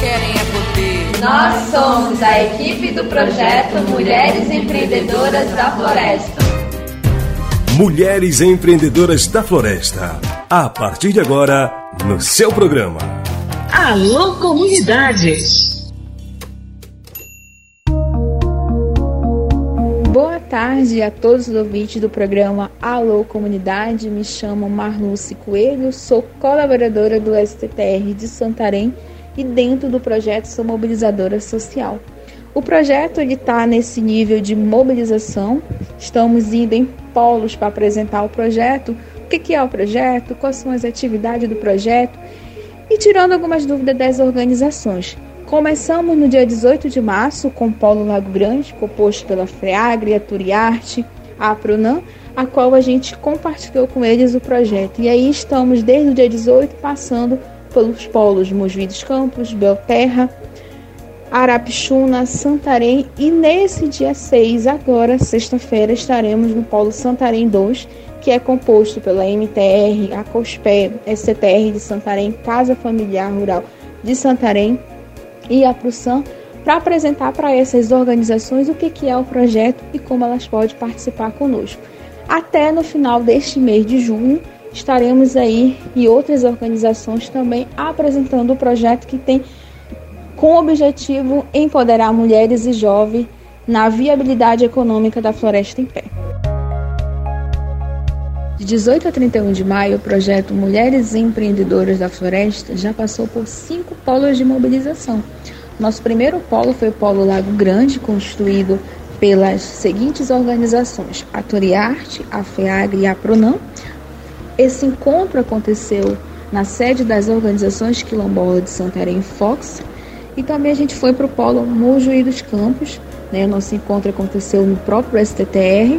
querem é poder. Nós somos a equipe do projeto Mulheres Empreendedoras da Floresta. Mulheres Empreendedoras da Floresta. A partir de agora, no seu programa. Alô, comunidade! Boa tarde a todos os ouvintes do programa Alô Comunidade. Me chamo Marluce Coelho, sou colaboradora do STTR de Santarém e dentro do projeto sou mobilizadora social. O projeto está nesse nível de mobilização. Estamos indo em polos para apresentar o projeto. O que, que é o projeto? Quais são as atividades do projeto? E tirando algumas dúvidas das organizações. Começamos no dia 18 de março com o Polo Lago Grande, composto pela FREAGRE, a Turiarte, a Pronam, a qual a gente compartilhou com eles o projeto. E aí estamos desde o dia 18 passando pelos polos Mojuí dos Campos, Belterra, Arapixuna, Santarém e nesse dia 6, agora, sexta-feira, estaremos no Polo Santarém 2, que é composto pela MTR, a COSPE, SCTR de Santarém, Casa Familiar Rural de Santarém, e a PRUSAM para apresentar para essas organizações o que, que é o projeto e como elas podem participar conosco. Até no final deste mês de junho, estaremos aí e outras organizações também apresentando o projeto que tem com objetivo empoderar mulheres e jovens na viabilidade econômica da floresta em pé. De 18 a 31 de maio, o projeto Mulheres Empreendedoras da Floresta já passou por cinco polos de mobilização. Nosso primeiro polo foi o Polo Lago Grande, construído pelas seguintes organizações: a Toriarte, a FEAGRE e a Pronam. Esse encontro aconteceu na sede das organizações quilombolas de Santarém Fox. E também a gente foi para o Polo Mojuí dos Campos. Né? Nosso encontro aconteceu no próprio STTR,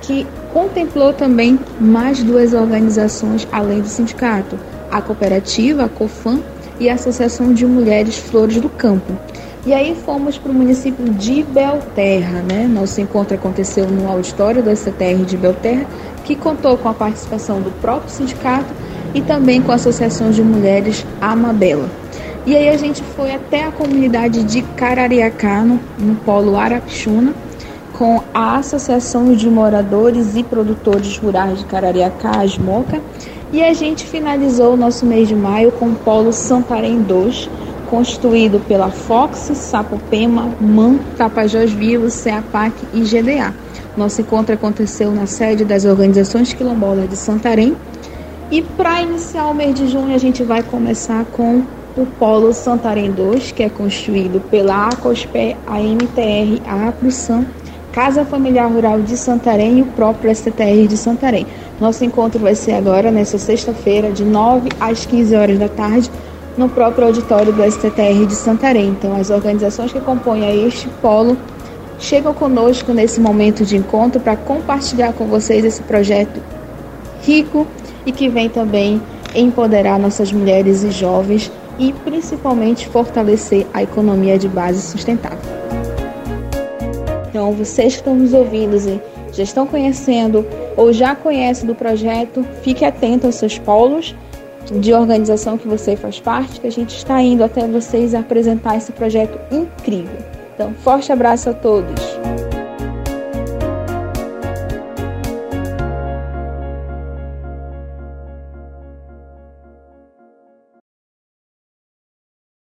que contemplou também mais duas organizações além do sindicato, a cooperativa, a COFAM e a Associação de Mulheres Flores do Campo. E aí fomos para o município de Belterra, né? Nosso encontro aconteceu no auditório do STR de Belterra, que contou com a participação do próprio sindicato e também com a Associação de Mulheres Amabela. E aí a gente foi até a comunidade de Carariacá, no, no polo Arapixuna, com a Associação de Moradores e Produtores Rurais de Carariacá, Asmoca, e a gente finalizou o nosso mês de maio com o Polo Santarém 2, constituído pela Fox, Sapopema, MAN, Tapajós Vivos, CEAPAC e GDA. Nosso encontro aconteceu na sede das organizações quilombolas de Santarém. E para iniciar o mês de junho, a gente vai começar com o Polo Santarém 2, que é constituído pela ACOSPE, a MTR, a APRUSAM, Casa Familiar Rural de Santarém e o próprio STR de Santarém. Nosso encontro vai ser agora, nessa sexta-feira, de 9 às 15 horas da tarde, no próprio auditório do STR de Santarém. Então, as organizações que compõem este polo chegam conosco nesse momento de encontro para compartilhar com vocês esse projeto rico e que vem também empoderar nossas mulheres e jovens e principalmente fortalecer a economia de base sustentável. Então, vocês que estão nos ouvindo e já estão conhecendo ou já conhecem do projeto, fique atento aos seus polos de organização que você faz parte, que a gente está indo até vocês apresentar esse projeto incrível. Então, forte abraço a todos!